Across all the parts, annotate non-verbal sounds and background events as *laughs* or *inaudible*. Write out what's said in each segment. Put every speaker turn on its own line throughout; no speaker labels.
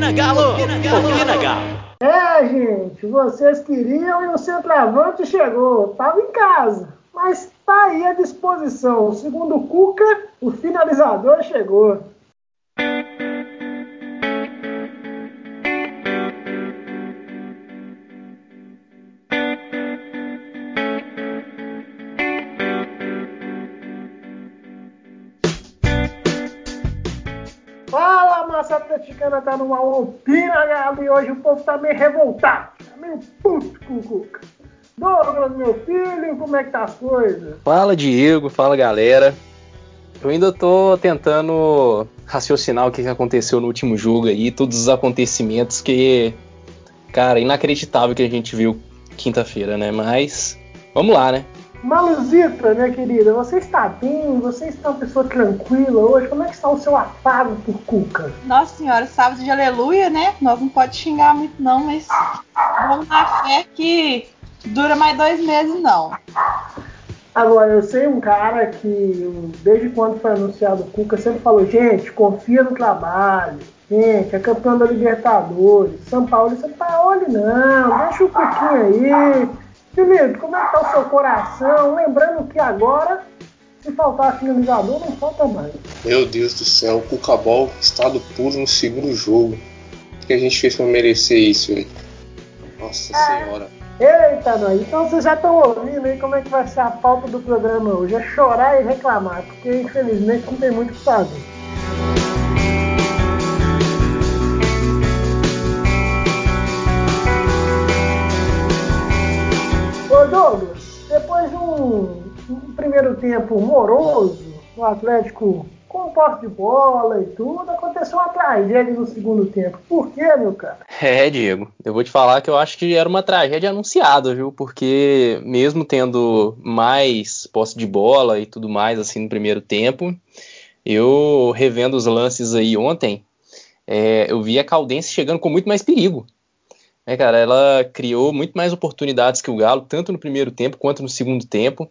Opina Galo! Opina Galo!
É, gente, vocês queriam e o centroavante chegou. Tava em casa, mas tá aí à disposição. Segundo o Cuca, o finalizador chegou. Atleticana, tá numa opina, galo, e hoje o povo tá meio revoltado, tá meio puto com o Cuca. Douglas, meu filho, como é que tá as coisas?
Fala, Diego, fala, galera. Eu ainda tô tentando raciocinar o que aconteceu no último jogo aí, todos os acontecimentos que, cara, inacreditável que a gente viu quinta-feira, né? Mas vamos lá, né?
Maluzita, minha querida, você está bem? Você está uma pessoa tranquila hoje? Como é que está o seu afago por Cuca?
Nossa senhora, sábado de aleluia, né? Nós não pode xingar muito não, mas vamos na fé que dura mais dois meses não.
Agora, eu sei um cara que, desde quando foi anunciado o Cuca, sempre falou, gente, confia no trabalho. Gente, é campeão da Libertadores. São Paulo, São Paulo não, deixa o Cuquinha aí. Felipe, como é que tá o seu coração? Lembrando que agora, se faltar finalizador, não falta mais.
Meu Deus do céu, o Cucabol estado puro no segundo jogo. O que a gente fez pra merecer isso, velho? Nossa
É.
senhora.
Eita, nós. Então vocês já estão ouvindo aí como é que vai ser a pauta do programa hoje. É chorar e reclamar, porque infelizmente não tem muito o que fazer. Douglas, depois de um, um primeiro tempo moroso, o Atlético com posse de bola e tudo, aconteceu uma tragédia no segundo tempo. Por quê, meu cara?
É, Diego, eu vou te falar que eu acho que era uma tragédia anunciada, viu? Porque mesmo tendo mais posse de bola e tudo mais assim no primeiro tempo, eu revendo os lances aí ontem, é, eu vi a Caldense chegando com muito mais perigo. É, cara, ela criou muito mais oportunidades que o Galo, tanto no primeiro tempo quanto no segundo tempo.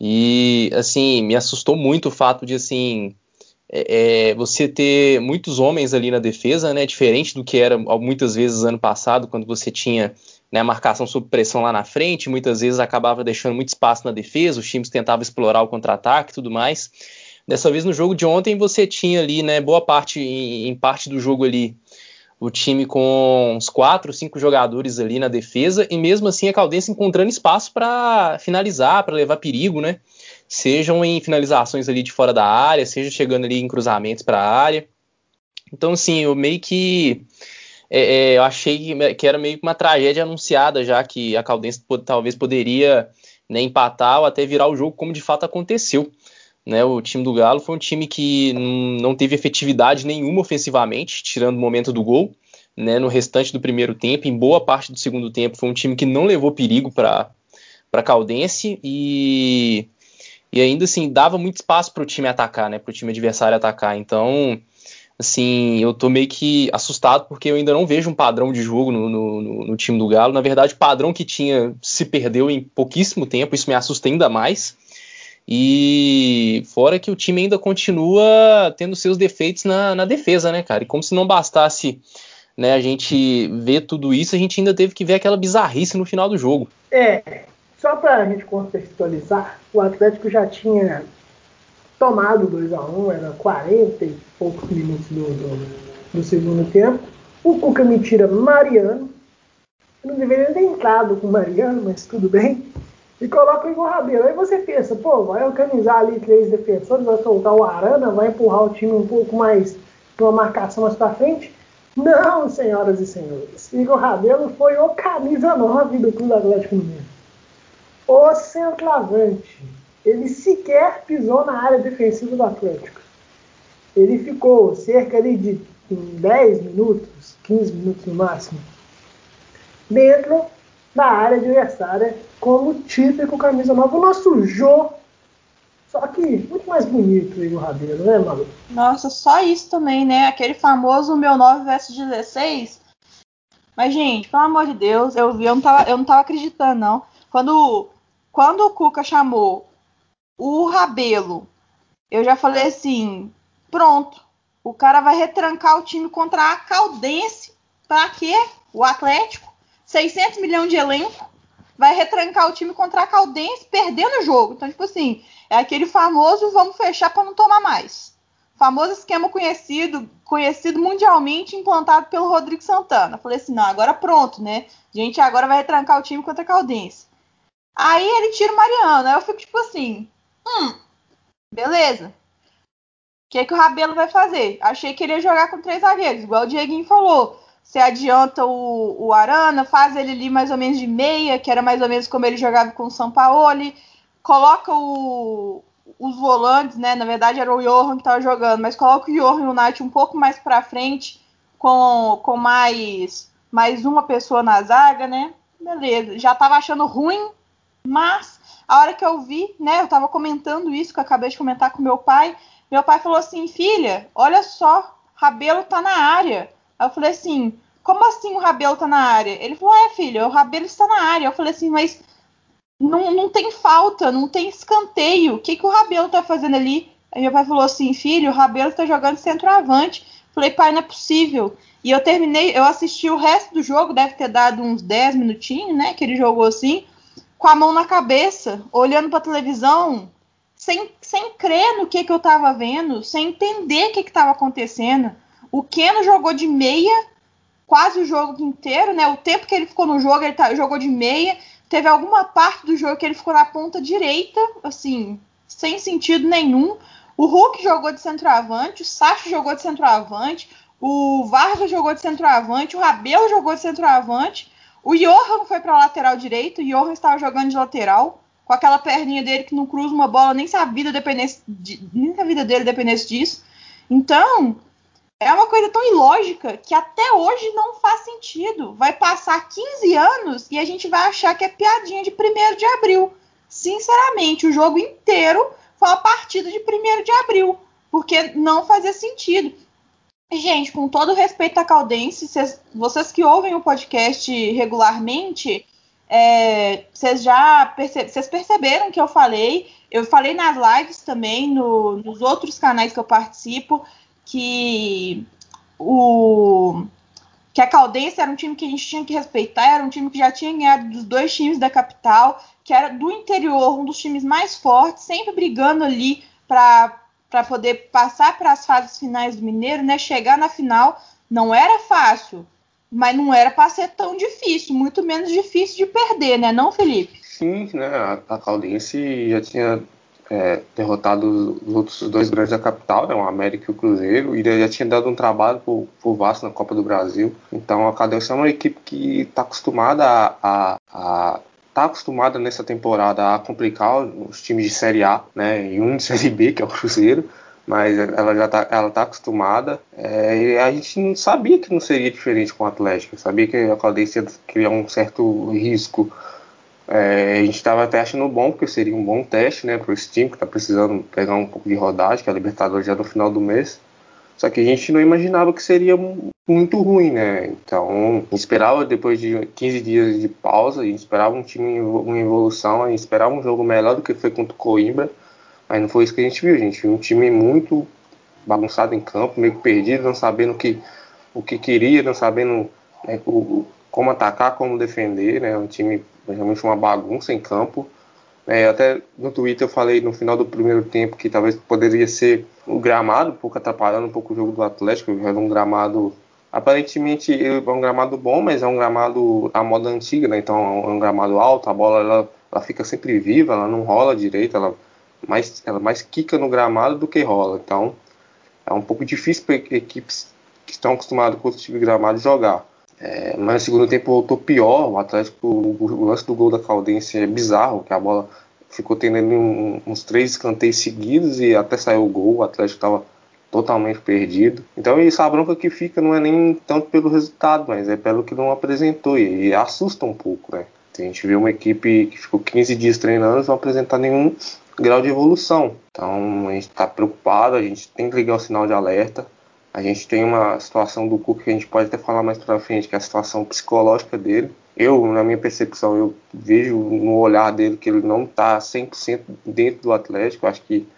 E assim, me assustou muito o fato de assim é, é, você ter muitos homens ali na defesa, né? Diferente do que era muitas vezes ano passado, quando você tinha né, a marcação sob pressão lá na frente, muitas vezes acabava deixando muito espaço na defesa, os times tentavam explorar o contra-ataque e tudo mais. Dessa vez no jogo de ontem você tinha ali, né, boa parte, em, em parte do jogo ali, o time com uns quatro, cinco jogadores ali na defesa e mesmo assim a Caldense encontrando espaço para finalizar, para levar perigo, né? Sejam em finalizações ali de fora da área, seja chegando ali em cruzamentos para a área. Então, assim, eu meio que é, é, eu achei que, era meio que uma tragédia anunciada, já que a Caldense talvez poderia né, empatar ou até virar o jogo, como de fato aconteceu. Né, o time do Galo foi um time que não teve efetividade nenhuma ofensivamente, tirando o momento do gol. Né, no restante do primeiro tempo, em boa parte do segundo tempo, foi um time que não levou perigo para a Caldense e, e ainda assim dava muito espaço para o time atacar, né, para o time adversário atacar. Então, assim, eu tô meio que assustado porque eu ainda não vejo um padrão de jogo no, no, no- no time do Galo. Na verdade, o padrão que tinha se perdeu em pouquíssimo tempo, isso me assusta ainda mais. E fora que o time ainda continua tendo seus defeitos na, na defesa, né, cara? E como se não bastasse né, a gente ver tudo isso, a gente ainda teve que ver aquela bizarrice no final do jogo.
É, só para a gente contextualizar, o Atlético já tinha tomado 2 a 1 era 40 e poucos minutos do, do, do segundo tempo. O Cuca me tira Mariano. Eu não deveria ter entrado com Mariano, mas tudo bem. E coloca o Igor Rabelo. Aí você pensa, pô, vai organizar ali três defensores, vai soltar o Arana, vai empurrar o time um pouco mais uma marcação mais para frente. Não, senhoras e senhores. Igor Rabelo foi o camisa 9 do Clube Atlético Mineiro. O centroavante. Ele sequer pisou na área defensiva do Atlético. Ele ficou cerca ali de 10 minutos, 15 minutos no máximo, dentro da área adversária, como típico camisa 9. O nosso Jô, só que muito mais bonito o Igor Rabelo, né, Malu?
Nossa, só isso também, né? Aquele famoso meu 9 versus 16. Mas, gente, pelo amor de Deus, eu vi, eu não tava, eu não tava acreditando, não. Quando, quando o Cuca chamou o Rabelo, eu já falei assim: pronto, O cara vai retrancar o time contra a Caldense. Pra quê? O Atlético, 600 milhões de elenco, vai retrancar o time contra a Caldense perdendo o jogo. Então, tipo assim, é aquele famoso vamos fechar para não tomar mais. Famoso esquema conhecido, conhecido mundialmente, implantado pelo Rodrigo Santana. Falei assim, não, agora pronto, né? A gente agora vai retrancar o time contra a Caldense. Aí ele tira o Mariano. Aí eu fico tipo assim, hum, beleza. O que, que o Rabelo vai fazer? Achei que ele ia jogar com três zagueiros, igual o Dieguinho falou. Você adianta o, o Arana, faz ele ali mais ou menos de meia, que era mais ou menos como ele jogava com o Sampaoli. Coloca o, os volantes, né? Na verdade era o Johan que estava jogando, mas coloca o Johan e o Nath um pouco mais para frente, com, com mais, mais uma pessoa na zaga, né? Beleza. Já estava achando ruim, mas a hora que eu vi, né? Eu estava comentando isso, que eu acabei de comentar com meu pai. Meu pai falou assim: filha, olha só, Rabelo tá na área. Eu falei assim: como assim o Rabelo tá na área? Ele falou: é, filha, o Rabelo está na área. Eu falei assim: mas não, não tem falta, não tem escanteio. O que, que o Rabelo tá fazendo ali? Aí meu pai falou assim: filho, o Rabelo tá jogando centroavante. Falei, pai, não é possível. E eu terminei, eu assisti o resto do jogo, deve ter dado uns 10 minutinhos, né? Que ele jogou assim, com a mão na cabeça, olhando pra televisão, sem, sem crer no que, que eu tava vendo, sem entender o que, que tava acontecendo. O Keno jogou de meia quase o jogo inteiro, né? O tempo que ele ficou no jogo, ele tá, jogou de meia. Teve alguma parte do jogo que ele ficou na ponta direita, assim, sem sentido nenhum. O Hulk jogou de centroavante, o Sacho jogou de centroavante, o Vargas jogou de centroavante, o Rabelo jogou de centroavante, o Johan foi para lateral direito, o Johan estava jogando de lateral, com aquela perninha dele que não cruza uma bola, nem se a vida dependesse de, nem se a vida dele dependesse disso. Então, é uma coisa tão ilógica que até hoje não faz sentido. Vai passar 15 anos e a gente vai achar que é piadinha de 1 de abril. Sinceramente, o jogo inteiro foi uma partida de 1 de abril, porque não fazia sentido. Gente, com todo respeito à Caldense, vocês, vocês que ouvem o podcast regularmente, é, vocês já perce, perceberam que eu falei, eu falei nas lives também, no, nos outros canais que eu participo, que o que a Caldense era um time que a gente tinha que respeitar, era um time que já tinha ganhado dos dois times da capital, que era do interior, um dos times mais fortes, sempre brigando ali para poder passar para as fases finais do Mineiro, né? Chegar na final não era fácil, mas não era para ser tão difícil, muito menos difícil de perder, né, não, Felipe?
Sim, né? A Caldense já tinha é, derrotado os outros dois grandes da capital, né, o América e o Cruzeiro, e já tinha dado um trabalho pro, pro Vasco na Copa do Brasil. Então a Cadência é uma equipe que está acostumada a, a, a tá acostumada nessa temporada a complicar os times de Série A, né, e um de *laughs* Série B, que é o Cruzeiro, mas ela já tá, ela tá acostumada. É, e a gente não sabia que não seria diferente com o Atlético, sabia que a Caldense ia criar um certo risco é, a gente estava até achando bom, porque seria um bom teste né, para esse time que está precisando pegar um pouco de rodagem, que é a Libertadores já no final do mês. Só que a gente não imaginava que seria muito ruim, né? Então, esperava depois de 15 dias de pausa, a gente esperava um time em evolução, a gente esperava um jogo melhor do que foi contra o Coimbra, mas não foi isso que a gente viu. A gente viu um time muito bagunçado em campo, meio perdido, não sabendo que, o que queria, não sabendo né, o, como atacar, como defender, né? Um time realmente uma bagunça em campo. É, até no Twitter eu falei no final do primeiro tempo que talvez poderia ser o gramado, um pouco atrapalhando um pouco o jogo do Atlético, era um gramado aparentemente é um gramado bom, mas é um gramado à moda antiga, né? Então é um gramado alto, a bola ela, ela fica sempre viva, ela não rola direito, ela mais ela mais quica no gramado do que rola. Então é um pouco difícil para equipes que estão acostumadas com outro tipo de gramado jogar. É, mas no segundo tempo voltou pior. O Atlético, o, lance do gol da Caldense é bizarro, que a bola ficou tendo um, uns três escanteios seguidos e até saiu o gol. O Atlético estava totalmente perdido. Então isso a bronca que fica não é nem tanto pelo resultado, mas é pelo que não apresentou e, e assusta um pouco, né? A gente vê uma equipe que ficou 15 dias treinando e não apresentar nenhum grau de evolução. Então a gente está preocupado, a gente tem que ligar o sinal de alerta. A gente tem uma situação do Cook que a gente pode até falar mais para frente, que é a situação psicológica dele. Eu, na minha percepção, eu vejo no olhar dele que ele não está 100% dentro do Atlético. Acho que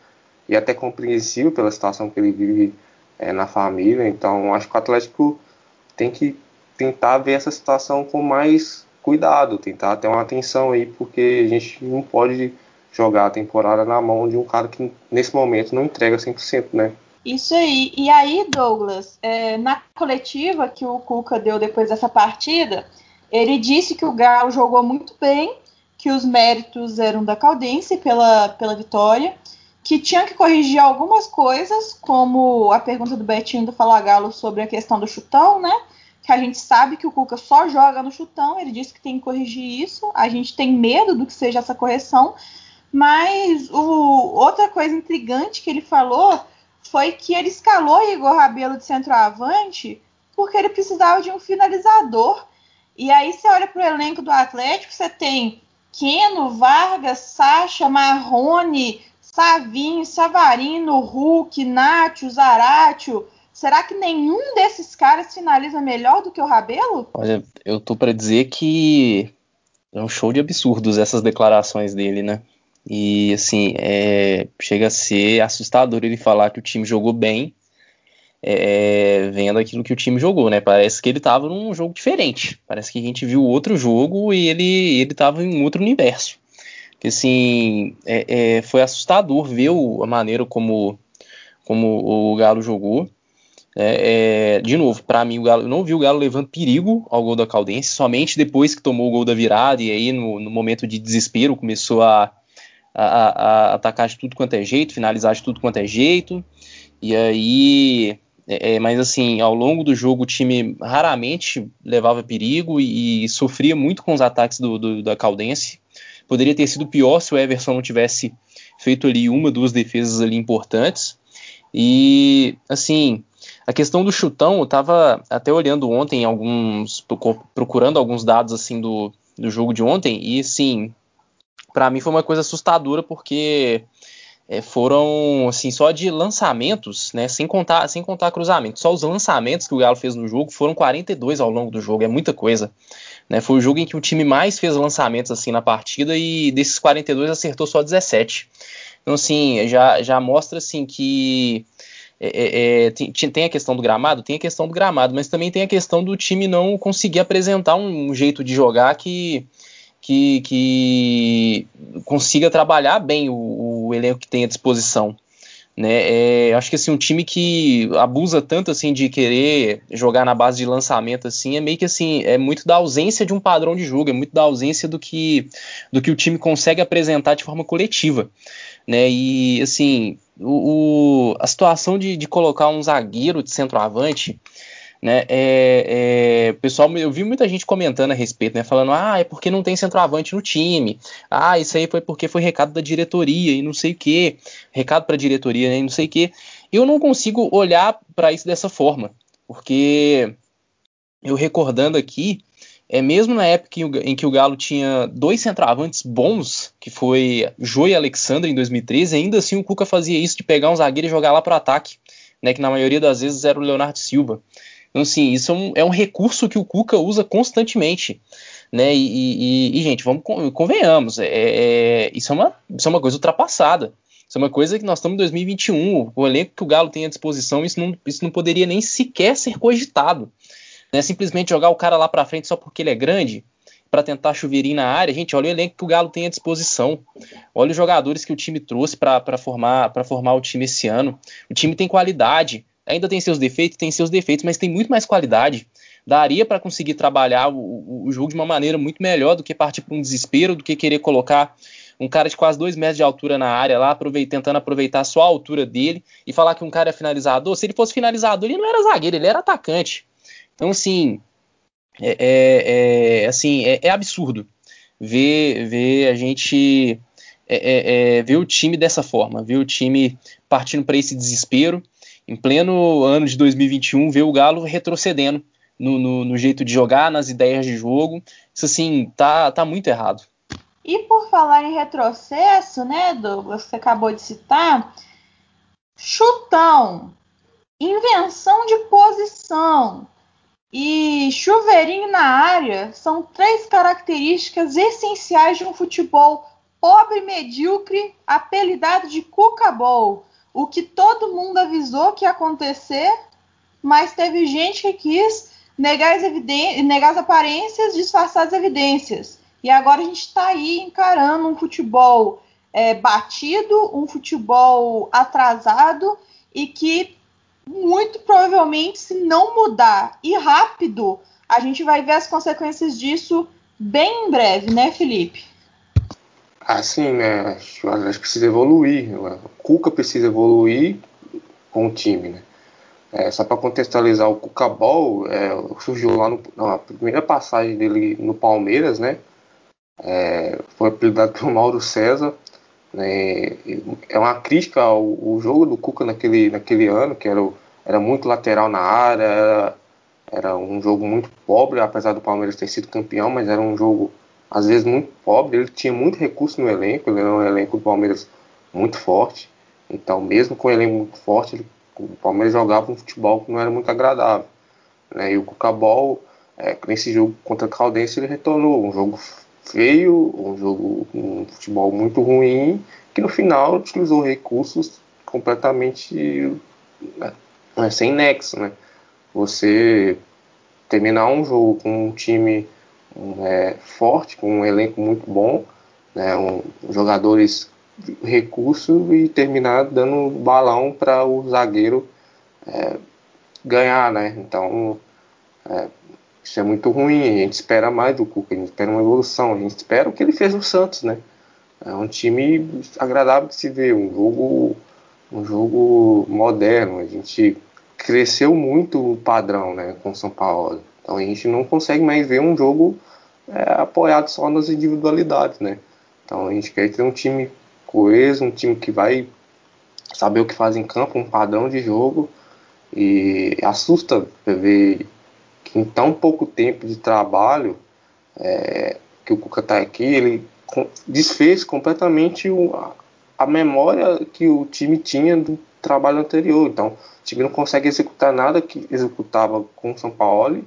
é até compreensível pela situação que ele vive é, na família. Então, acho que o Atlético tem que tentar ver essa situação com mais cuidado, tentar ter uma atenção aí, porque a gente não pode jogar a temporada na mão de um cara que nesse momento não entrega 100%, né?
Isso aí. E aí, Douglas, é, na coletiva que o Cuca deu depois dessa partida, ele disse que o Galo jogou muito bem, que os méritos eram da Caldense pela, pela vitória, que tinha que corrigir algumas coisas, como a pergunta do Betinho do Fala Galo sobre a questão do chutão, né? Que a gente sabe que o Cuca só joga no chutão, ele disse que tem que corrigir isso, a gente tem medo do que seja essa correção, mas o, outra coisa intrigante que ele falou foi que ele escalou Igor Rabelo de centroavante porque ele precisava de um finalizador. E aí você olha para o elenco do Atlético, você tem Keno, Vargas, Sacha, Marrone, Savinho, Savarino, Hulk, Nacho, Zaratio. Será que nenhum desses caras finaliza melhor do que o Rabelo?
Olha, eu tô para dizer que é um show de absurdos essas declarações dele, né? E assim, é, chega a ser assustador ele falar que o time jogou bem, é, vendo aquilo que o time jogou, né? Parece que ele estava num jogo diferente. Parece que a gente viu outro jogo e ele ele estava em outro universo. Que assim, é, é, foi assustador ver o, a maneira como como o Galo jogou. É, é, de novo, para mim, o Galo, eu não vi o Galo levando perigo ao gol da Caldense, somente depois que tomou o gol da virada, e aí no, no momento de desespero começou a, a, a, atacar de tudo quanto é jeito, finalizar de tudo quanto é jeito. E aí. É, é, mas assim, ao longo do jogo o time raramente levava perigo e, e sofria muito com os ataques do, do, da Caldense. Poderia ter sido pior se o Everson não tivesse feito ali uma, duas defesas ali importantes. E assim, a questão do chutão, eu estava até olhando ontem alguns, procurando alguns dados assim do, do jogo de ontem e sim, para mim foi uma coisa assustadora porque é, foram assim só de lançamentos, né, sem contar sem contar cruzamentos, só os lançamentos que o Galo fez no jogo foram 42 ao longo do jogo, é muita coisa. Né, foi o jogo em que o time mais fez lançamentos assim na partida e desses 42 acertou só 17. Então assim já já mostra assim que é, é, é tem, tem, a questão do gramado, tem a questão do gramado, mas também tem a questão do time não conseguir apresentar um, um jeito de jogar que que, que consiga trabalhar bem o, o, elenco que tem à disposição. Né? É, acho que assim, um time que abusa tanto assim de querer jogar na base de lançamento assim, é meio que assim, é muito da ausência de um padrão de jogo, é muito da ausência do que, do que o time consegue apresentar de forma coletiva. Né? E assim, o, o a situação de, de colocar um zagueiro de centroavante né? É, é, pessoal, eu vi muita gente comentando a respeito, né? Falando, ah, é porque não tem centroavante no time. Ah, isso aí foi porque foi recado da diretoria e não sei o que. Recado para a diretoria, né? E não sei o que. Eu não consigo olhar para isso dessa forma, porque eu recordando aqui, é mesmo na época em que o Galo tinha dois centroavantes bons, que foi Jô e Alexandre em 2013, ainda assim o Cuca fazia isso de pegar um zagueiro e jogar lá para o ataque, né? Que na maioria das vezes era o Leonardo Silva. Então, assim, isso é um, é um recurso que o Cuca usa constantemente. Né? E, e, e gente, vamos convenhamos, é, é, isso, é uma, isso é uma coisa ultrapassada. Isso é uma coisa que nós estamos em 2021. O elenco que o Galo tem à disposição, isso não, isso não poderia nem sequer ser cogitado. Né? Simplesmente jogar o cara lá para frente só porque ele é grande, para tentar chuveirinho na área. Gente, olha o elenco que o Galo tem à disposição. Olha os jogadores que o time trouxe para formar, formar o time esse ano. O time tem qualidade. Ainda tem seus defeitos, tem seus defeitos, mas tem muito mais qualidade. Daria para conseguir trabalhar o, o, jogo de uma maneira muito melhor do que partir para um desespero, do que querer colocar um cara de quase dois metros de altura na área lá, tentando aproveitar só a altura dele e falar que um cara é finalizador. Se ele fosse finalizador, ele não era zagueiro, ele era atacante. Então, assim, é, é, é assim, é, é, absurdo ver, ver a gente é, é, é, ver o time dessa forma, ver o time partindo para esse desespero em pleno ano de 2021, ver o Galo retrocedendo no, no, no, jeito de jogar, nas ideias de jogo. Isso, assim, tá, tá muito errado.
E por falar em retrocesso, né, Douglas, que você acabou de citar, chutão, invenção de posição e chuveirinho na área são três características essenciais de um futebol pobre medíocre apelidado de Cuca Bowl o que todo mundo avisou que ia acontecer, mas teve gente que quis negar as, negar as aparências, disfarçar as evidências. E agora a gente está aí encarando um futebol é, batido, um futebol atrasado e que muito provavelmente, se não mudar e rápido, a gente vai ver as consequências disso bem em breve, né, Felipe?
Assim, né? Acho que precisa evoluir. O Cuca precisa evoluir com o time, né? É, só para contextualizar, o Cuca Ball é, surgiu lá na primeira passagem dele no Palmeiras, né? É, foi apelidado pelo Mauro César. Né? É uma crítica ao, ao, jogo do Cuca naquele, naquele ano, que era, era muito lateral na área, era, era um jogo muito pobre, apesar do Palmeiras ter sido campeão, mas era um jogo às vezes muito pobre. Ele tinha muito recurso no elenco, ele era um elenco do Palmeiras muito forte. Então, mesmo com o elenco muito forte, ele, o Palmeiras jogava um futebol que não era muito agradável. Né? E o Cucabol, é, nesse jogo contra a Caldense, ele retornou. Um jogo feio, um jogo um futebol muito ruim, que no final utilizou recursos completamente né, sem nexo. Né? Você terminar um jogo com um time é, forte, com um elenco muito bom, né, um, jogadores recurso e terminar dando balão para o zagueiro é, ganhar, né? Então é, isso é muito ruim. A gente espera mais do Cuca, a gente espera uma evolução, a gente espera o que ele fez no Santos, né? É um time agradável de se ver, um jogo, um jogo moderno. A gente cresceu muito o padrão, né, com São Paulo. Então a gente não consegue mais ver um jogo é, apoiado só nas individualidades, né? Então a gente quer ter um time coeso, um time que vai saber o que faz em campo, um padrão de jogo. E assusta ver que em tão pouco tempo de trabalho é, que o Cuca está aqui, ele desfez completamente o, a memória que o time tinha do trabalho anterior. Então, o time não consegue executar nada que executava com o São Paulo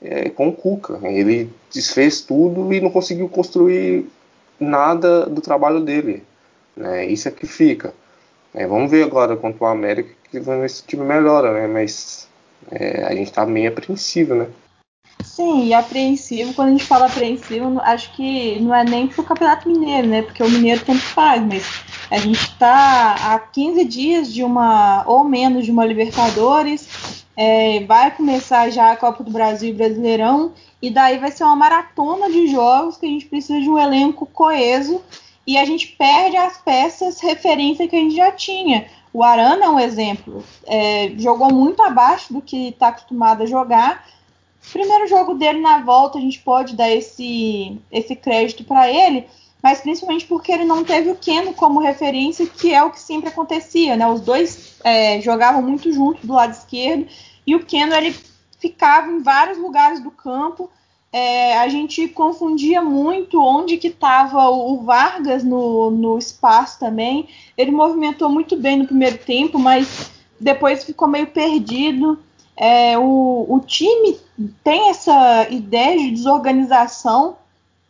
é, com o Cuca. Ele desfez tudo e não conseguiu construir nada do trabalho dele. Né? Isso é que fica. É, vamos ver agora contra o América que esse time melhora, né? Mas é, a gente está meio apreensivo, né?
Sim, e apreensivo, quando a gente fala apreensivo, acho que não é nem pro Campeonato Mineiro, né? Porque o Mineiro tanto faz, mas a gente está há 15 dias de uma, ou menos, de uma Libertadores, é, vai começar já a Copa do Brasil e Brasileirão, e daí vai ser uma maratona de jogos que a gente precisa de um elenco coeso e a gente perde as peças referência que a gente já tinha. O Arana é um exemplo, é, jogou muito abaixo do que está acostumado a jogar. Primeiro jogo dele na volta, a gente pode dar esse, esse crédito para ele, mas principalmente porque ele não teve o Keno como referência, que é o que sempre acontecia, né? Os dois é, jogavam muito juntos do lado esquerdo e o Keno ele ficava em vários lugares do campo. É, a gente confundia muito onde que estava o Vargas no, no espaço também. Ele movimentou muito bem no primeiro tempo, mas depois ficou meio perdido. É, o, o time tem essa ideia de desorganização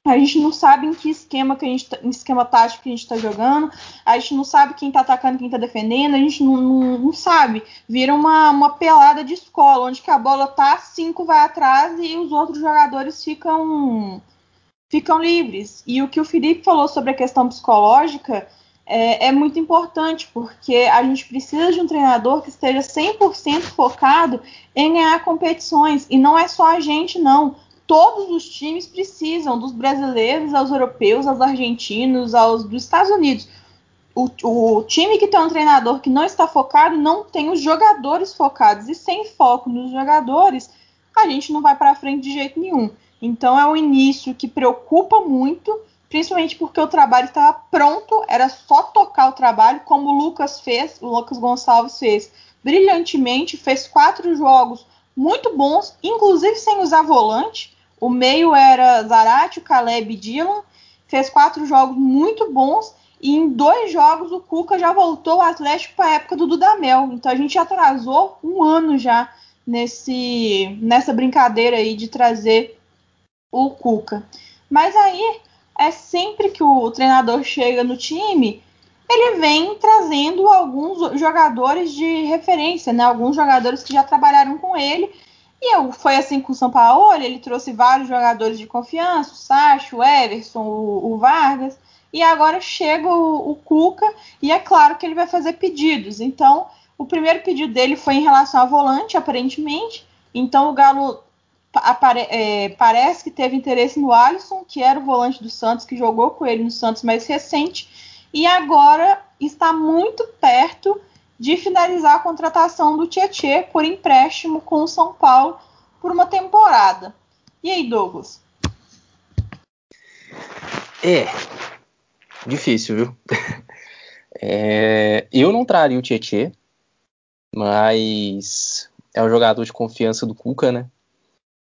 a gente não sabe em que esquema que a gente tá, em esquema tático que a gente está jogando, a gente não sabe quem está atacando, quem está defendendo, a gente não, não, não, sabe. Vira uma, uma pelada de escola, onde que a bola tá, cinco vai atrás e os outros jogadores ficam ficam livres. E o que o Felipe falou sobre a questão psicológica é, é muito importante, porque a gente precisa de um treinador que esteja 100% focado em ganhar competições. E não é só a gente, não todos os times precisam, dos brasileiros aos europeus, aos argentinos, aos dos Estados Unidos. O, o, time que tem um treinador que não está focado não tem os jogadores focados. E sem foco nos jogadores, a gente não vai para frente de jeito nenhum. Então é um início que preocupa muito, principalmente porque o trabalho estava pronto, era só tocar o trabalho, como o Lucas fez, o Lucas Gonçalves fez brilhantemente, fez quatro jogos muito bons, inclusive sem usar volante. O meio era Zarate, o Caleb e Dylan. Fez quatro jogos muito bons. E em dois jogos o Cuca já voltou ao Atlético para a época do Dudamel. Então a gente atrasou um ano já nesse, nessa brincadeira aí de trazer o Cuca. Mas aí é sempre que o treinador chega no time, ele vem trazendo alguns jogadores de referência, né? Alguns jogadores que já trabalharam com ele. E foi assim com o São Paulo, ele trouxe vários jogadores de confiança, o Sacho, o Everson, o, o Vargas, e agora chega o, o, Cuca, e é claro que ele vai fazer pedidos. Então, o primeiro pedido dele foi em relação a volante, aparentemente. Então, o Galo apare, é, parece que teve interesse no Alisson, que era o volante do Santos, que jogou com ele no Santos mais recente e agora está muito perto de finalizar a contratação do Tietê por empréstimo com o São Paulo por uma temporada. E aí, Douglas?
É difícil, viu? *laughs* É, eu não traria o Tietê, mas é um jogador de confiança do Cuca, né?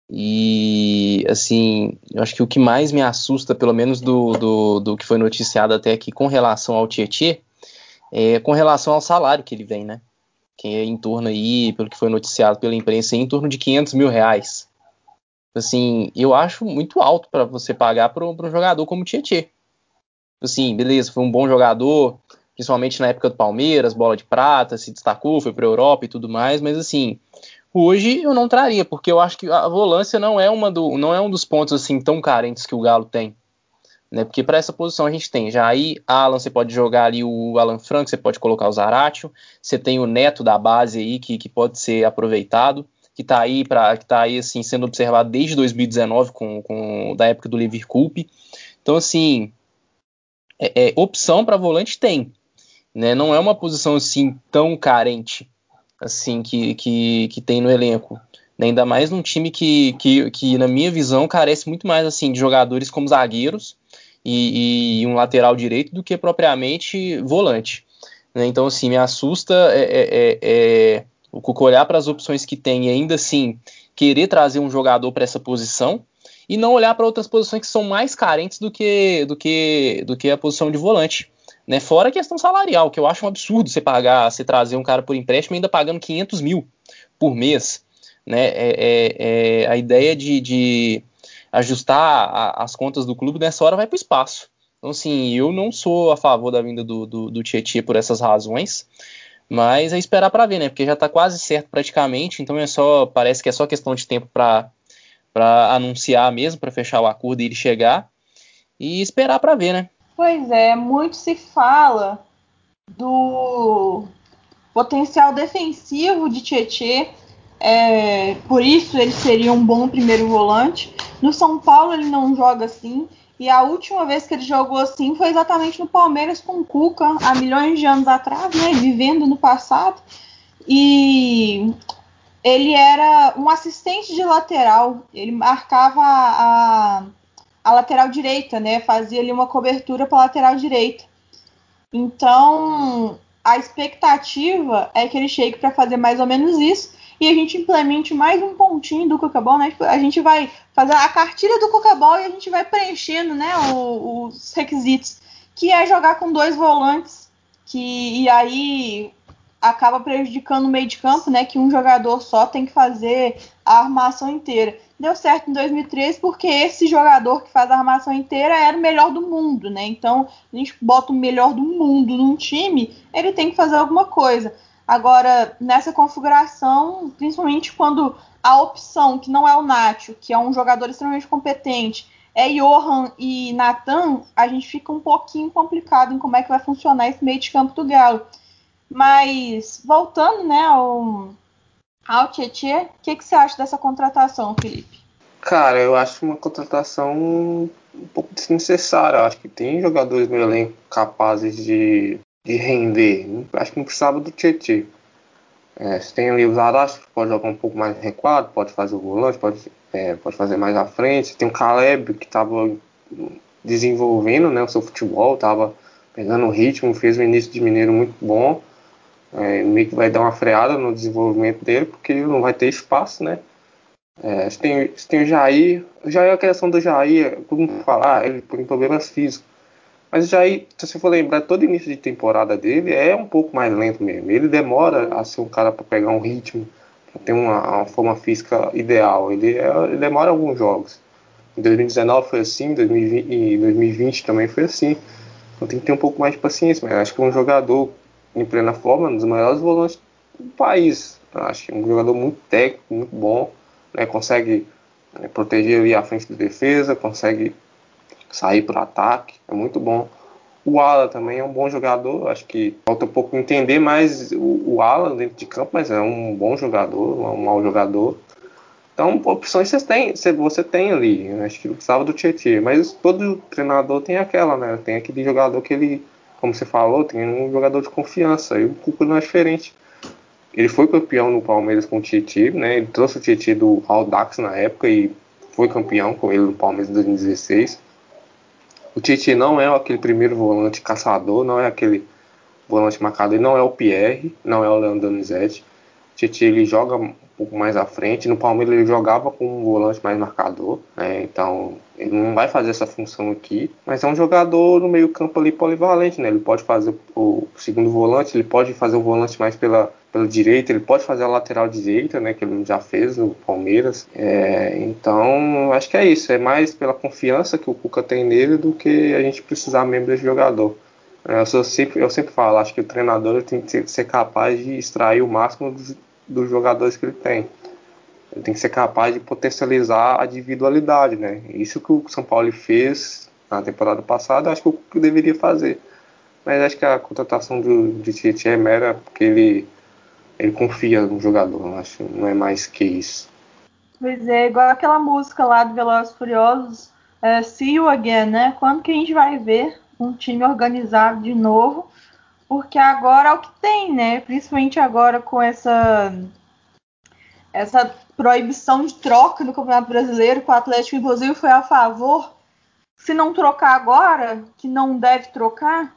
E, assim, eu acho que o que mais me assusta, pelo menos do, do, do que foi noticiado até aqui com relação ao Tietê, é com relação ao salário que ele vem, né? Que é em torno aí, pelo que foi noticiado pela imprensa, é em torno de 500 mil reais. Assim, eu acho muito alto para você pagar para um jogador como o Tietê. Assim, beleza, foi um bom jogador, principalmente na época do Palmeiras, bola de prata, se destacou, foi para Europa e tudo mais, mas assim, Hoje eu não traria, porque eu acho que a volância não é, uma do, não é um dos pontos assim tão carentes que o Galo tem. Né? Porque para essa posição a gente tem já aí Alan, você pode jogar ali o Alan Franco, você pode colocar o Zaratio, você tem o Neto da base aí que, que pode ser aproveitado, que está aí para que tá aí assim sendo observado desde 2019 com, com da época do Liverpool. Então assim, é, é opção para volante tem, né? Não é uma posição assim tão carente assim que, que, que tem no elenco. Né? Ainda mais num time que, que, que, na minha visão, carece muito mais assim de jogadores como zagueiros e, e um lateral direito do que propriamente volante. Né? Então, assim, me assusta é, é, é, é o Cuca olhar para as opções que tem e ainda assim querer trazer um jogador para essa posição e não olhar para outras posições que são mais carentes do que, do que, do que a posição de volante. Né? Fora a questão salarial, que eu acho um absurdo você pagar, você trazer um cara por empréstimo ainda pagando 500 mil por mês. Né? É, é, é a ideia de, de ajustar a, as contas do clube nessa hora vai para o espaço. Então, assim, eu não sou a favor da vinda do, do, do Tietchan por essas razões, mas é esperar para ver, né? Porque já está quase certo praticamente, então é só, parece que é só questão de tempo para anunciar mesmo, para fechar o acordo e ele chegar e esperar para ver, né?
Pois é, muito se fala do potencial defensivo de Tietê, é, por isso ele seria um bom primeiro volante. No São Paulo ele não joga assim, e a última vez que ele jogou assim foi exatamente no Palmeiras com o Cuca, há milhões de anos atrás, né, vivendo no passado. E ele era um assistente de lateral, ele marcava a a lateral direita, né? Fazia ali uma cobertura para a lateral direita. Então, a expectativa é que ele chegue para fazer mais ou menos isso e a gente implemente mais um pontinho do Cucabol, né? A gente vai fazer a cartilha do Cucabol e a gente vai preenchendo, né, os requisitos, que é jogar com dois volantes, que e aí acaba prejudicando o meio de campo, né? Que um jogador só tem que fazer a armação inteira. Deu certo em 2013 porque esse jogador que faz a armação inteira era o melhor do mundo, né? Então a gente bota o melhor do mundo num time, ele tem que fazer alguma coisa. Agora, nessa configuração, principalmente quando a opção, que não é o Nacho, que é um jogador extremamente competente, é Johan e Nathan, a gente fica um pouquinho complicado em como é que vai funcionar esse meio de campo do Galo. Mas voltando, né, ao, ao Tietchan, o que, que você acha dessa contratação, Felipe?
Cara, eu acho uma contratação um pouco desnecessária. Eu acho que tem jogadores no elenco capazes de, de render. Acho que não precisava do Tietchan. É, você tem ali o Zarastro, que pode jogar um pouco mais recuado, pode fazer o volante, pode, é, pode fazer mais à frente. Tem o Caleb, que estava desenvolvendo né, o seu futebol, estava pegando o ritmo, fez um início de Mineiro muito bom. É, meio que vai dar uma freada no desenvolvimento dele, porque não vai ter espaço, né? É, você, tem, você tem o Jair. O Jair, a questão do Jair, todo mundo fala, ah, ele tem problemas físicos. Mas o Jair, se você for lembrar, todo início de temporada dele é um pouco mais lento mesmo. Ele demora a ser um cara para pegar um ritmo, para ter uma, uma, forma física ideal. Ele, é, ele demora alguns jogos. Em 2019 foi assim, em 2020, 2020 também foi assim. Então tem que ter um pouco mais de paciência, mas acho que um jogador em plena forma, um dos maiores volantes do país. Acho que é um jogador muito técnico, muito bom, né? consegue né, proteger ali a frente de defesa, consegue sair para o ataque, é muito bom. O Alan também é um bom jogador, acho que falta um pouco entender mais o, o Alan dentro de campo, mas é um bom jogador, um mau jogador. Então, opções você tem, você tem ali. Acho que precisava do Tietchan, mas todo treinador tem aquela, né? Tem aquele jogador que ele, como você falou, tem um jogador de confiança. E o Cuca não é diferente. Ele foi campeão no Palmeiras com o Tietchan, né? Ele trouxe o Tietchan do Aldax na época e foi campeão com ele no Palmeiras em 2016. O Tietchan não é aquele primeiro volante caçador, não é aquele volante marcador, ele não é o Pierre, não é o Leandro Donizete. O Tietchan ele joga um pouco mais à frente. No Palmeiras ele jogava com um volante mais marcador, né? então ele não vai fazer essa função aqui. Mas é um jogador no meio campo ali polivalente, né? Ele pode fazer o segundo volante, ele pode fazer o volante mais pela pela direita, ele pode fazer a lateral direita, né, que ele já fez no Palmeiras. É, então, acho que é isso, é mais pela confiança que o Cuca tem nele do que a gente precisar mesmo desse jogador. É, eu, sempre, eu sempre falo, acho que o treinador tem que ser capaz de extrair o máximo dos, dos jogadores que ele tem. Ele tem que ser capaz de potencializar a individualidade, né? Isso que o São Paulo fez na temporada passada, acho que o Cuca deveria fazer. Mas acho que a contratação do, de Tietchan é mera porque ele ele confia no jogador, acho, não é mais que isso.
Pois é, igual aquela música lá do Velozes Furiosos, é, See You Again, né? Quando que a gente vai ver um time organizado de novo? Porque agora é o que tem, né? Principalmente agora com essa essa proibição de troca no Campeonato Brasileiro, que o Atlético inclusive foi a favor. Se não trocar agora, que não deve trocar,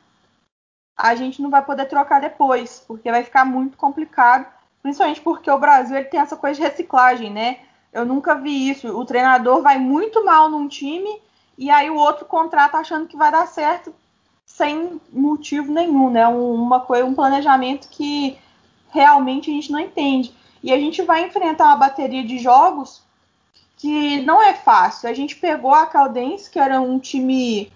a gente não vai poder trocar depois, porque vai ficar muito complicado, principalmente porque o Brasil ele tem essa coisa de reciclagem, né? Eu nunca vi isso. O treinador vai muito mal num time e aí o outro contrata achando que vai dar certo sem motivo nenhum, né? Uma coisa, um planejamento que realmente a gente não entende. E a gente vai enfrentar uma bateria de jogos que não é fácil. A gente pegou a Caldense, que era um time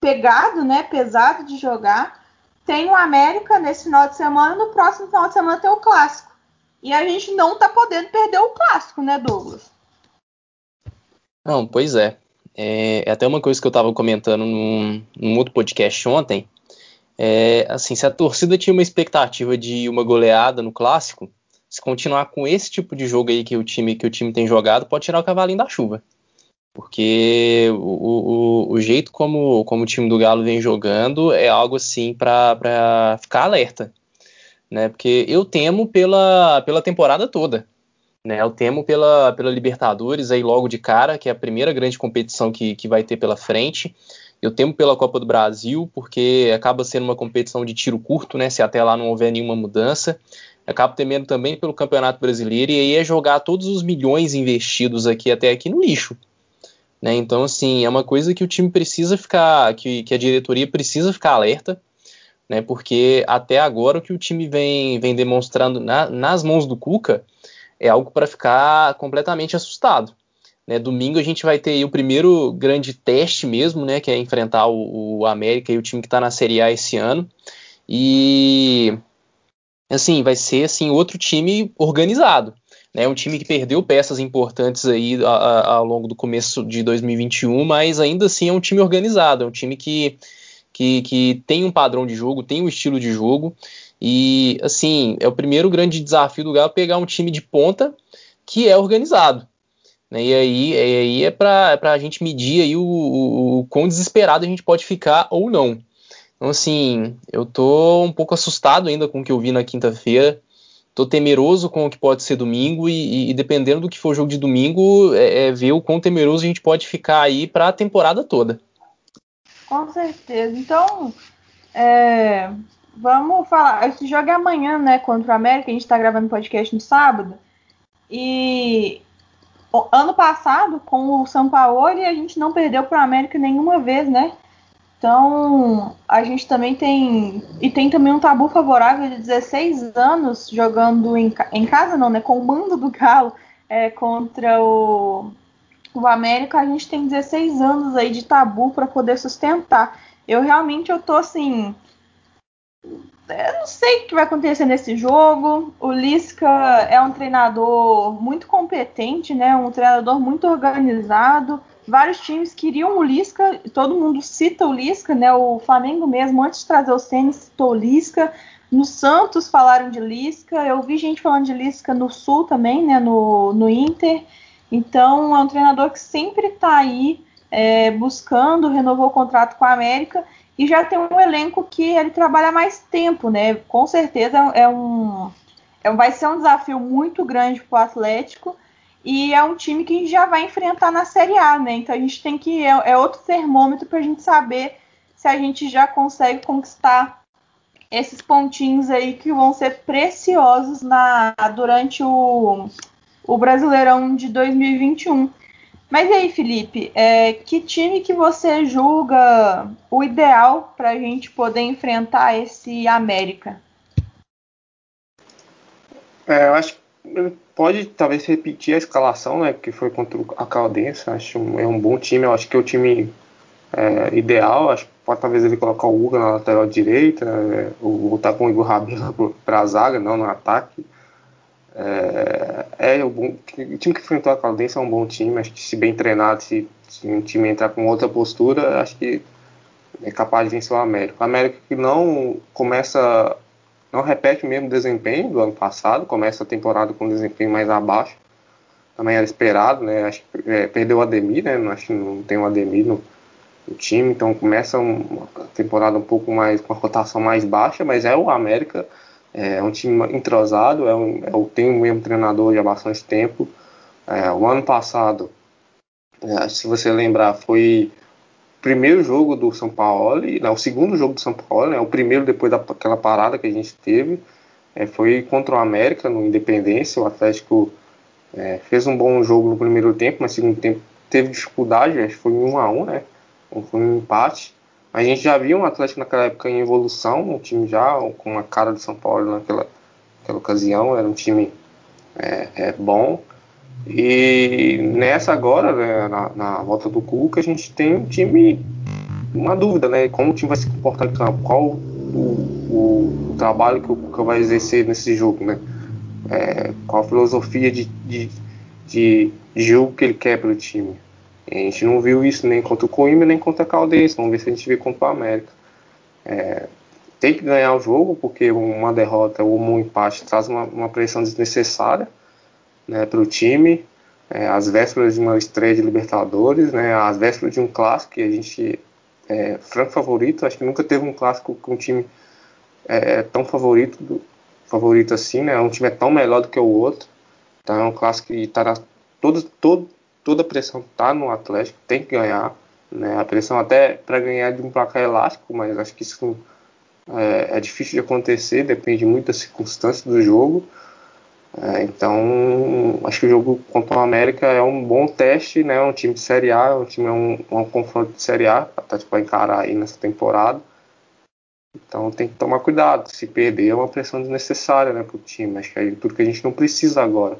pegado, né, pesado de jogar, tem o América nesse final de semana, no próximo final de semana tem o Clássico. E a gente não tá podendo perder o Clássico, né, Douglas?
Não, pois é. É, é até uma coisa que eu estava comentando num, num, outro podcast ontem. É, assim, se a torcida tinha uma expectativa de uma goleada no clássico, se continuar com esse tipo de jogo aí que o time que o time tem jogado, pode tirar o cavalinho da chuva porque o, o, o, jeito como, como o time do Galo vem jogando é algo assim para ficar alerta, né? Porque eu temo pela, pela temporada toda, né? Eu temo pela, pela Libertadores aí logo de cara, que é a primeira grande competição que, que vai ter pela frente. Eu temo pela Copa do Brasil, porque acaba sendo uma competição de tiro curto, né? Se até lá não houver nenhuma mudança. Acabo temendo também pelo Campeonato Brasileiro, e aí é jogar todos os milhões investidos aqui até aqui no lixo né? Então, assim, é uma coisa que o time precisa ficar, que, que a diretoria precisa ficar alerta, né? Porque até agora o que o time vem, vem demonstrando na, nas mãos do Cuca é algo para ficar completamente assustado. Né, domingo a gente vai ter o primeiro grande teste mesmo, né, que é enfrentar o, o América e o time que está na Série A esse ano. E assim, vai ser assim outro time organizado. É um time que perdeu peças importantes aí a, a, ao longo do começo de 2021, mas ainda assim é um time organizado, é um time que, que, que tem um padrão de jogo, tem um estilo de jogo. E assim, é o primeiro grande desafio do Galo pegar um time de ponta que é organizado. Né? E aí, e aí é para é a gente medir aí o, o, o quão desesperado a gente pode ficar ou não. Então, assim, eu tô um pouco assustado ainda com o que eu vi na quinta-feira tô temeroso com o que pode ser domingo e, e dependendo do que for o jogo de domingo, é, é, ver o quão temeroso a gente pode ficar aí para a temporada toda.
Com certeza. Então, é, vamos falar. Esse jogo é amanhã, né, contra o América. A gente está gravando podcast no sábado. E ano passado, com o São Paulo, a gente não perdeu para o América nenhuma vez, né? Então, a gente também tem. E tem também um tabu favorável de 16 anos jogando em, em casa, não, né? Com o mando do Galo é, contra o, o América. A gente tem 16 anos aí de tabu para poder sustentar. Eu realmente eu tô assim. Eu não sei o que vai acontecer nesse jogo. O Lisca é um treinador muito competente, né? Um treinador muito organizado. Vários times queriam o Lisca, todo mundo cita o Lisca, né? O Flamengo mesmo, antes de trazer o Ceni, citou o Lisca. No Santos falaram de Lisca. Eu vi gente falando de Lisca no Sul também, né? No, no Inter. Então é um treinador que sempre está aí é, buscando, renovou o contrato com a América e já tem um elenco que ele trabalha mais tempo, né? Com certeza é um, é, vai ser um desafio muito grande para o Atlético e é um time que já vai enfrentar na Série A, né? Então a gente tem que é, é outro termômetro para a gente saber se a gente já consegue conquistar esses pontinhos aí que vão ser preciosos na durante o, o Brasileirão de 2021. Mas e aí, Felipe, é, que time que você julga o ideal para a gente poder enfrentar esse América?
É, eu acho que pode talvez repetir a escalação, né, que foi contra a Caldense. Acho um, é um bom time. Eu acho que é o time é, ideal. Acho que pode talvez ele colocar o Hugo na lateral direita, né, ou botar com o Igor Rabelo para a zaga, não no ataque. É, é o, bom, o time que enfrentou a Caldense é um bom time, acho que se bem treinado, se, se um time entrar com outra postura, acho que é capaz de vencer o América. O América que não começa, não repete o mesmo desempenho do ano passado, começa a temporada com um desempenho mais abaixo, também era esperado, né? Acho que é, perdeu o Ademir, né? Acho que não tem o Ademir no, no time, então começa uma temporada um pouco mais com a rotação mais baixa, mas é o América é um time entrosado, é um, é, tem o mesmo treinador já há bastante tempo. É, o ano passado, é, se você lembrar, foi primeiro jogo do São Paulo, não, o segundo jogo do São Paulo, né, o primeiro depois daquela parada que a gente teve, é, foi contra o América no Independência. O Atlético é, fez um bom jogo no primeiro tempo, mas no segundo tempo teve dificuldade, acho que foi um a um, né? Foi um empate. A gente já viu um Atlético naquela época em evolução, um time já com a cara do São Paulo naquela, naquela ocasião, era um time é, é bom. E nessa agora, né, na, na, volta do Cuca, a gente tem um time, uma dúvida, né? Como o time vai se comportar em campo, qual o, o, trabalho que o Cuca vai exercer nesse jogo, né? É, qual a filosofia de, de, de, de jogo que ele quer para o time. A gente não viu isso nem contra o Coimbra, nem contra a Caldense. Vamos ver se a gente vê contra o América. É, tem que ganhar o jogo, porque uma derrota ou um empate traz uma, uma pressão desnecessária né, para o time. É, as vésperas de uma estreia de Libertadores, né, as vésperas de um clássico que a gente é franco favorito. Acho que nunca teve um clássico com um time é, tão favorito, do, favorito assim, né? Um time é tão melhor do que o outro. Então é um clássico que está todo, todo, toda a pressão está no Atlético, tem que ganhar. Né? A pressão até para ganhar de um placar elástico, mas acho que isso é, é difícil de acontecer, depende muito das circunstâncias do jogo. É, então, acho que o jogo contra o América é um bom teste, né? Um time de Série A, um time um, um confronto de Série A, o Atlético vai encarar aí nessa temporada. Então tem que tomar cuidado. Se perder é uma pressão desnecessária né, para o time. Acho que é tudo que a gente não precisa agora.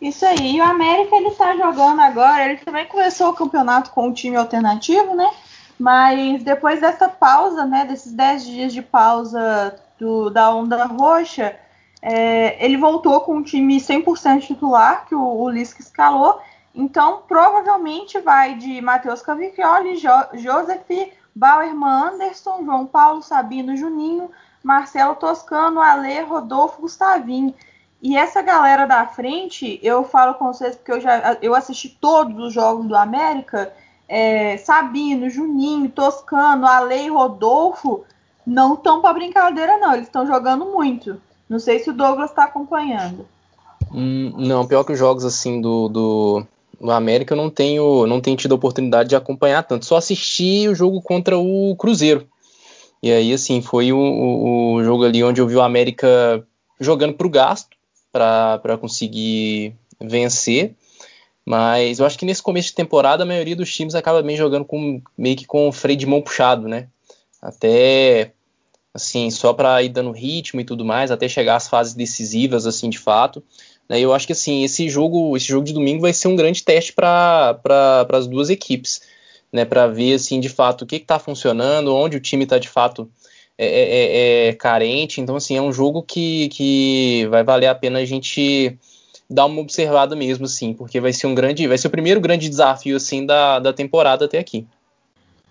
Isso aí. E o América ele tá jogando agora. Ele também começou o campeonato com um time alternativo, né? Mas depois dessa pausa, né? Desses 10 dias de pausa do, da Onda Roxa, é, ele voltou com um time 100% titular, que o, Lisca escalou. Então, provavelmente vai de Matheus Cavicchioli, jo, Joseph, Bauerman Anderson, João Paulo, Sabino, Juninho, Marcelo Toscano, Ale, Rodolfo, Gustavinho. E essa galera da frente, eu falo com vocês porque eu já eu assisti todos os jogos do América. É, Sabino, Juninho, Toscano, Ale e Rodolfo não estão para brincadeira, não. Eles estão jogando muito. Não sei se o Douglas está acompanhando.
Hum, não, pior que os jogos assim do, do, do, América eu não tenho, não tenho tido a oportunidade de acompanhar tanto. Só assisti o jogo contra o Cruzeiro. E aí, assim, foi o, o, o jogo ali onde eu vi o América jogando para o gasto para conseguir vencer. Mas eu acho que nesse começo de temporada a maioria dos times acaba bem jogando com, meio que com o freio de mão puxado, né? Até assim, só para ir dando ritmo e tudo mais, até chegar às fases decisivas, assim, de fato. Né? Eu acho que assim, esse jogo, esse jogo de domingo vai ser um grande teste para as duas equipes. né, para ver assim de fato o que está funcionando, onde o time está de fato é, é, é, é, carente. Então assim é um jogo que, que vai valer a pena a gente dar uma observada mesmo, assim, porque vai ser um grande, vai ser o primeiro grande desafio assim da, da temporada até aqui.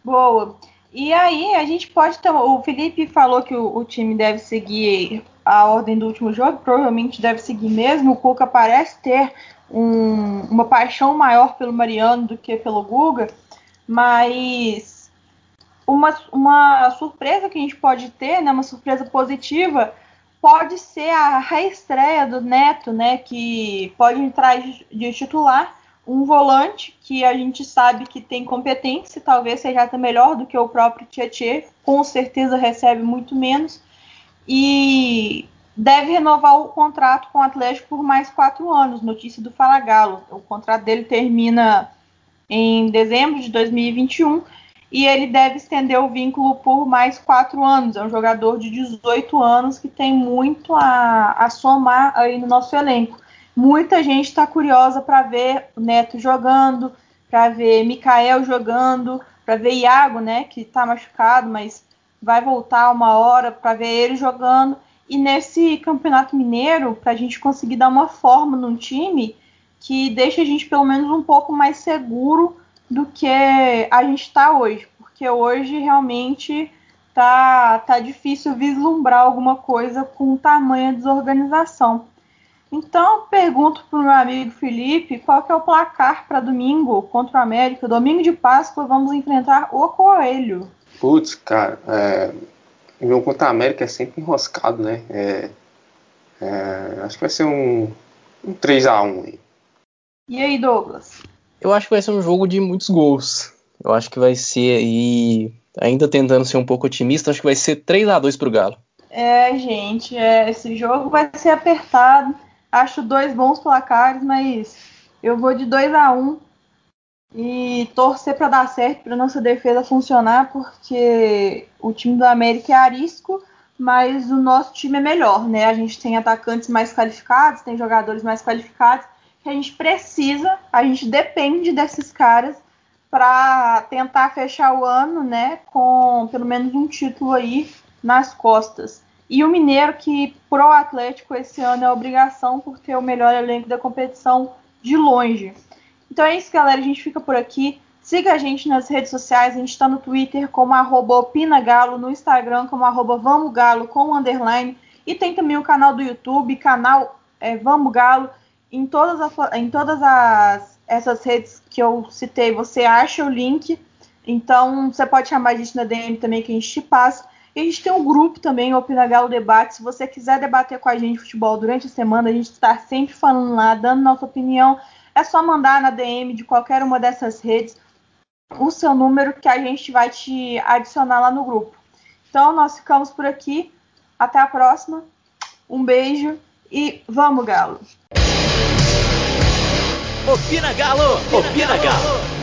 Boa. E aí a gente pode ter, o Felipe falou que o, o time deve seguir a ordem do último jogo, provavelmente deve seguir mesmo. O Cuca parece ter um, uma paixão maior pelo Mariano do que pelo Guga, mas uma, uma surpresa que a gente pode ter, né, uma surpresa positiva, pode ser a reestreia do Neto, né, que pode entrar de titular, um volante que a gente sabe que tem competência, talvez seja até melhor do que o próprio Tietchan, com certeza recebe muito menos, e deve renovar o contrato com o Atlético por mais quatro anos. Notícia do Fala Galo. O contrato dele termina em dezembro de 2021 e ele deve estender o vínculo por mais quatro anos. É um jogador de 18 anos que tem muito a, a somar aí no nosso elenco. Muita gente está curiosa para ver o Neto jogando, para ver Mikael jogando, para ver Iago, né, que está machucado, mas vai voltar uma hora para ver ele jogando. E nesse campeonato mineiro, para a gente conseguir dar uma forma num time que deixe a gente pelo menos um pouco mais seguro do que a gente está hoje, porque hoje realmente tá, tá difícil vislumbrar alguma coisa com tamanha desorganização. Então, pergunto para o meu amigo Felipe qual que é o placar para domingo contra o América. Domingo de Páscoa vamos enfrentar o Coelho.
Putz, cara, é, o jogo contra a América é sempre enroscado, né? É, é, acho que vai ser um, um 3x1 aí.
E aí, Douglas?
Eu acho que vai ser um jogo de muitos gols. Eu acho que vai ser aí, ainda tentando ser um pouco otimista, acho que vai ser 3 a 2 pro Galo.
É, gente, é, esse jogo vai ser apertado. Acho dois bons placares, mas eu vou de 2 a 1 e torcer para dar certo, para nossa defesa funcionar, porque o time do América é arisco, mas o nosso time é melhor, né? A gente tem atacantes mais qualificados, tem jogadores mais qualificados, que a gente precisa, a gente depende desses caras para tentar fechar o ano, né, com pelo menos um título aí nas costas. E o Mineiro, que pro Atlético esse ano é obrigação por ter o melhor elenco da competição de longe. Então é isso, galera. A gente fica por aqui. Siga a gente nas redes sociais. A gente está no Twitter como opinagalo, no Instagram como vamogalo com underline. E tem também o canal do YouTube, canal é, Vamos Galo. Em todas, as, em todas as, essas redes que eu citei, você acha o link. Então você pode chamar a gente na DM também que a gente te passa. E a gente tem um grupo também, o Opina Galo Debate. Se você quiser debater com a gente futebol durante a semana, a gente está sempre falando lá, dando nossa opinião. É só mandar na DM de qualquer uma dessas redes o seu número que a gente vai te adicionar lá no grupo. Então, nós ficamos por aqui. Até a próxima. Um beijo e vamos, Galo!
Opina Galo! Opina Galo!